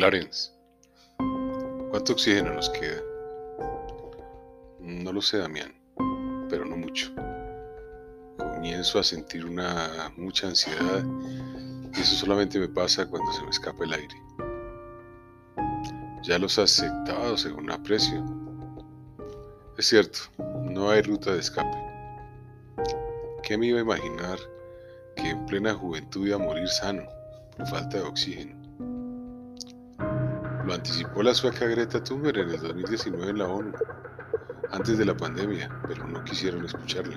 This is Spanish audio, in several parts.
Clarence, ¿cuánto oxígeno nos queda? No lo sé, Damián, pero no mucho. Comienzo a sentir una mucha ansiedad y eso solamente me pasa cuando se me escapa el aire. Ya los has aceptado según aprecio. Es cierto, no hay ruta de escape. ¿Qué me iba a imaginar que en plena juventud iba a morir sano por falta de oxígeno? Anticipó la sueca Greta Thunberg en el 2019 en la ONU, antes de la pandemia, pero no quisieron escucharla.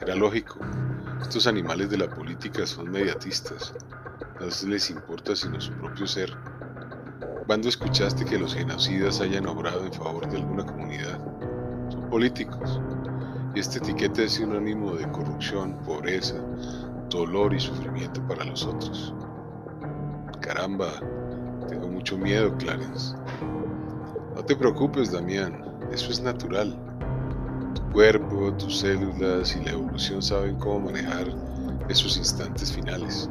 Era lógico, estos animales de la política son mediatistas, no les importa sino su propio ser. ¿Cuándo escuchaste que los genocidas hayan obrado en favor de alguna comunidad? Son políticos. Y este etiqueta es sinónimo de corrupción, pobreza, dolor y sufrimiento para los otros. Caramba, tengo mucho miedo, Clarence. No te preocupes, Damián, eso es natural. Tu cuerpo, tus células y la evolución saben cómo manejar esos instantes finales.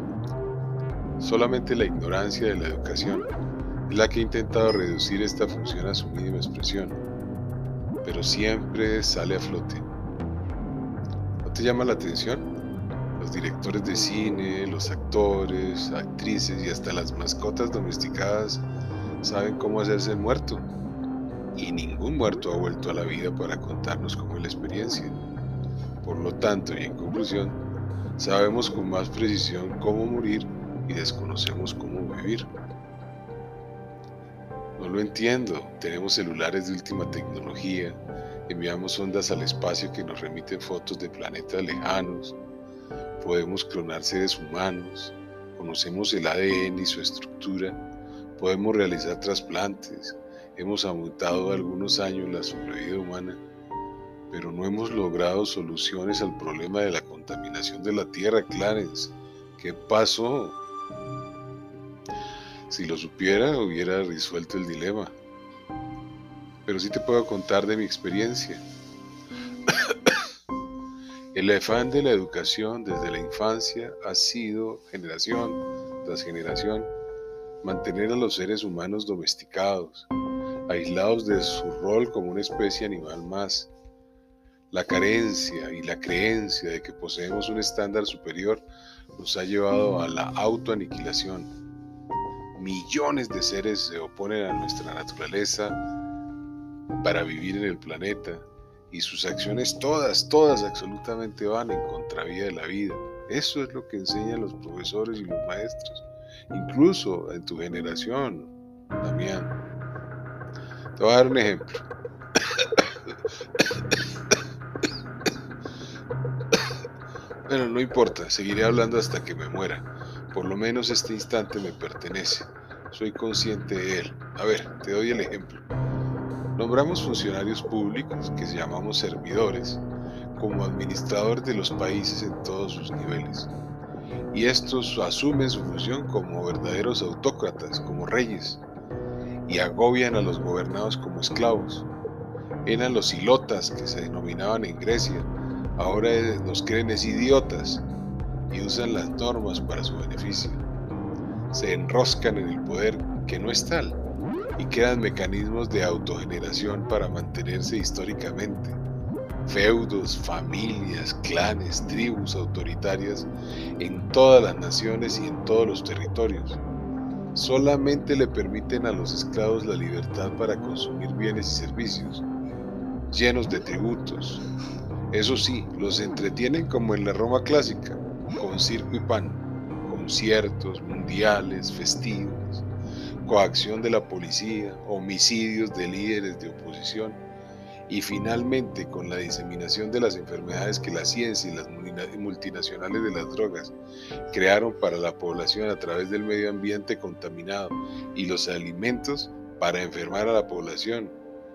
Solamente la ignorancia de la educación es la que ha intentado reducir esta función a su mínima expresión, pero siempre sale a flote. ¿No te llama la atención? Los directores de cine, los actores, actrices y hasta las mascotas domesticadas saben cómo hacerse muerto. Y ningún muerto ha vuelto a la vida para contarnos cómo es la experiencia. Por lo tanto, y en conclusión, sabemos con más precisión cómo morir y desconocemos cómo vivir. No lo entiendo. Tenemos celulares de última tecnología, enviamos ondas al espacio que nos remiten fotos de planetas lejanos, podemos clonar seres humanos, conocemos el ADN y su estructura, podemos realizar trasplantes, hemos aumentado algunos años la sobrevida humana, pero no hemos logrado soluciones al problema de la contaminación de la Tierra, Clarence. ¿Qué pasó? Si lo supiera, hubiera resuelto el dilema. Pero sí te puedo contar de mi experiencia. El afán de la educación desde la infancia ha sido, generación tras generación, mantener a los seres humanos domesticados, aislados de su rol como una especie animal más. La carencia y la creencia de que poseemos un estándar superior nos ha llevado a la autoaniquilación millones de seres se oponen a nuestra naturaleza para vivir en el planeta y sus acciones todas, todas absolutamente van en contravía de la vida. Eso es lo que enseñan los profesores y los maestros, incluso en tu generación, Damián. Te voy a dar un ejemplo. Bueno, no importa, seguiré hablando hasta que me muera. Por lo menos este instante me pertenece. Soy consciente de él. A ver, te doy el ejemplo. Nombramos funcionarios públicos, que llamamos servidores, como administradores de los países en todos sus niveles. Y estos asumen su función como verdaderos autócratas, como reyes, y agobian a los gobernados como esclavos. Eran los ilotas que se denominaban en Grecia, ahora nos creen es idiotas y usan las normas para su beneficio. Se enroscan en el poder que no es tal y crean mecanismos de autogeneración para mantenerse históricamente. Feudos, familias, clanes, tribus autoritarias en todas las naciones y en todos los territorios. Solamente le permiten a los esclavos la libertad para consumir bienes y servicios, llenos de tributos. Eso sí, los entretienen como en la Roma clásica, con circo y pan, conciertos mundiales, festivos, coacción de la policía, homicidios de líderes de oposición y finalmente con la diseminación de las enfermedades que la ciencia y las multinacionales de las drogas crearon para la población a través del medio ambiente contaminado y los alimentos para enfermar a la población.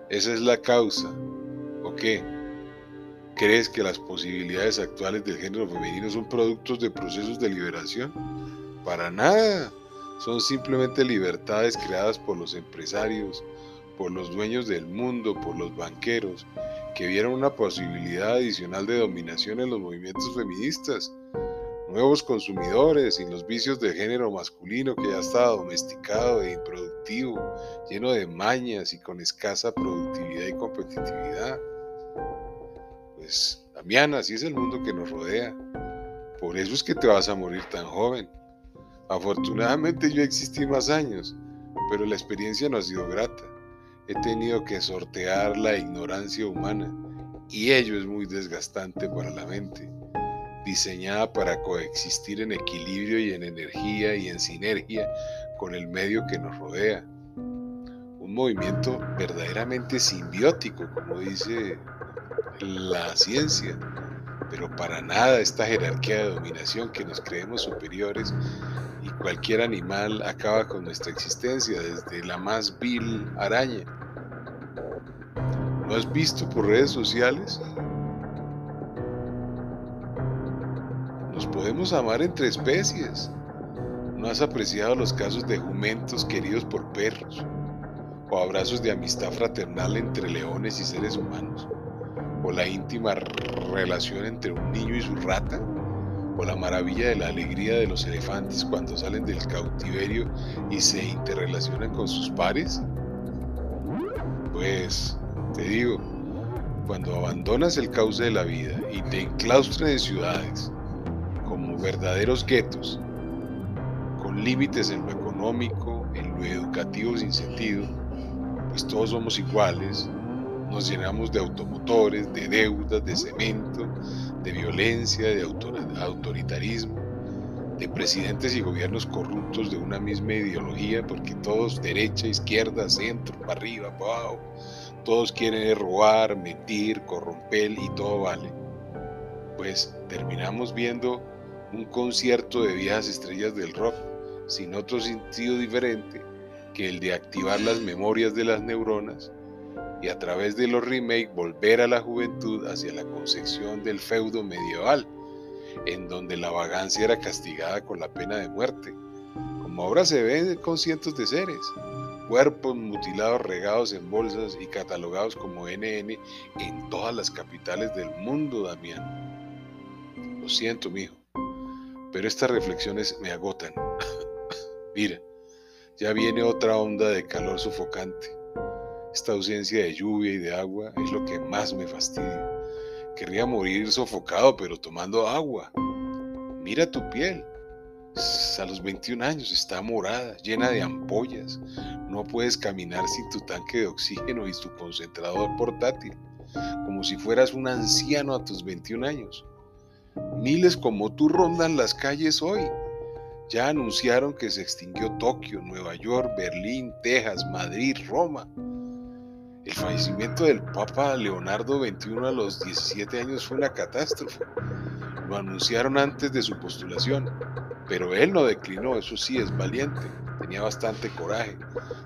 Esa es la causa. ¿O qué? ¿Crees que las posibilidades actuales del género femenino son productos de procesos de liberación? Para nada. Son simplemente libertades creadas por los empresarios, por los dueños del mundo, por los banqueros, que vieron una posibilidad adicional de dominación en los movimientos feministas. nuevos consumidores y los vicios del género masculino que ya está domesticado e improductivo, lleno de mañas y con escasa productividad y competitividad. Pues, Damián, así es el mundo que nos rodea. Por eso es que te vas a morir tan joven. Afortunadamente yo existí más años, pero la experiencia no ha sido grata. He tenido que sortear la ignorancia humana y ello es muy desgastante para la mente diseñada para coexistir en equilibrio y en energía y en sinergia con el medio que nos rodea. Un movimiento verdaderamente simbiótico, como dice la ciencia, pero para nada esta jerarquía de dominación que nos creemos superiores cualquier animal acaba con nuestra existencia, desde la más vil araña. ¿Lo has visto por redes sociales? Nos podemos amar entre especies. ¿No has apreciado los casos de jumentos queridos por perros? ¿O abrazos de amistad fraternal entre leones y seres humanos? ¿O la íntima relación entre un niño y su rata? ¿O la maravilla de la alegría de los elefantes cuando salen del cautiverio y se interrelacionan con sus pares? Pues, te digo, cuando abandonas el cauce de la vida y te enclaustras en ciudades, como verdaderos guetos, con límites en lo económico, en lo educativo sin sentido, pues todos somos iguales, nos llenamos de automotores, de deudas, de cemento, de violencia, de autoritarismo, de presidentes y gobiernos corruptos de una misma ideología, porque todos derecha, izquierda, centro, para arriba, para abajo, todos quieren robar, mentir, corromper y todo vale. Pues terminamos viendo un concierto de viejas estrellas del rock, sin otro sentido diferente que el de activar las memorias de las neuronas y a través de los remakes volver a la juventud hacia la concepción del feudo medieval, en donde la vagancia era castigada con la pena de muerte, como ahora se ve con cientos de seres, cuerpos mutilados regados en bolsas y catalogados como NN en todas las capitales del mundo, Damián. Lo siento, mijo pero estas reflexiones me agotan. Mira, ya viene otra onda de calor sofocante. Esta ausencia de lluvia y de agua es lo que más me fastidia. Querría morir sofocado, pero tomando agua. Mira tu piel. A los 21 años está morada, llena de ampollas. No puedes caminar sin tu tanque de oxígeno y tu concentrador portátil, como si fueras un anciano a tus 21 años. Miles como tú rondan las calles hoy. Ya anunciaron que se extinguió Tokio, Nueva York, Berlín, Texas, Madrid, Roma. El fallecimiento del Papa Leonardo XXI a los 17 años fue una catástrofe. Lo anunciaron antes de su postulación, pero él no declinó, eso sí es valiente, tenía bastante coraje.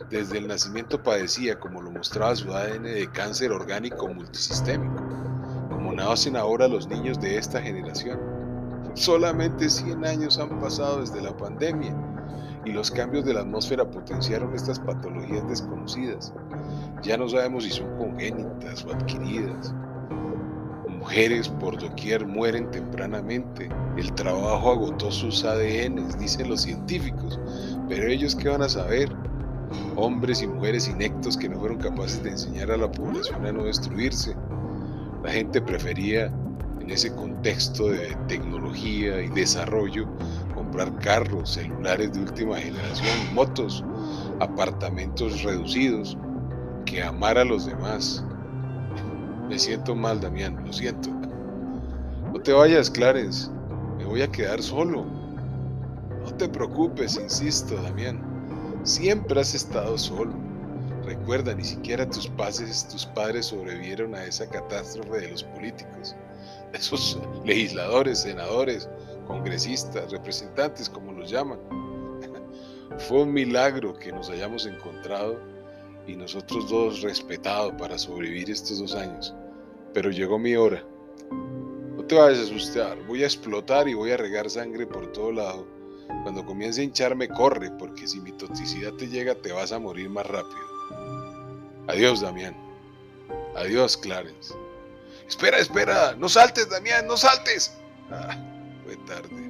Desde el nacimiento padecía, como lo mostraba su ADN, de cáncer orgánico multisistémico como nacen ahora los niños de esta generación. Solamente 100 años han pasado desde la pandemia y los cambios de la atmósfera potenciaron estas patologías desconocidas. Ya no sabemos si son congénitas o adquiridas. Mujeres por doquier mueren tempranamente. El trabajo agotó sus ADNs, dicen los científicos. Pero ellos qué van a saber? Hombres y mujeres inectos que no fueron capaces de enseñar a la población a no destruirse la gente prefería en ese contexto de tecnología y desarrollo comprar carros, celulares de última generación, motos, apartamentos reducidos, que amar a los demás. Me siento mal, Damián, lo siento. No te vayas, Clarence, me voy a quedar solo. No te preocupes, insisto, Damián. Siempre has estado solo. Recuerda, ni siquiera tus padres, tus padres sobrevivieron a esa catástrofe de los políticos, esos legisladores, senadores, congresistas, representantes, como los llaman. Fue un milagro que nos hayamos encontrado y nosotros dos respetados para sobrevivir estos dos años. Pero llegó mi hora. No te vayas a asustar, voy a explotar y voy a regar sangre por todo lado. Cuando comience a hincharme, corre, porque si mi toxicidad te llega, te vas a morir más rápido. Adiós, Damián. Adiós, Clarence. Espera, espera, no saltes, Damián, no saltes. Ah, tarde.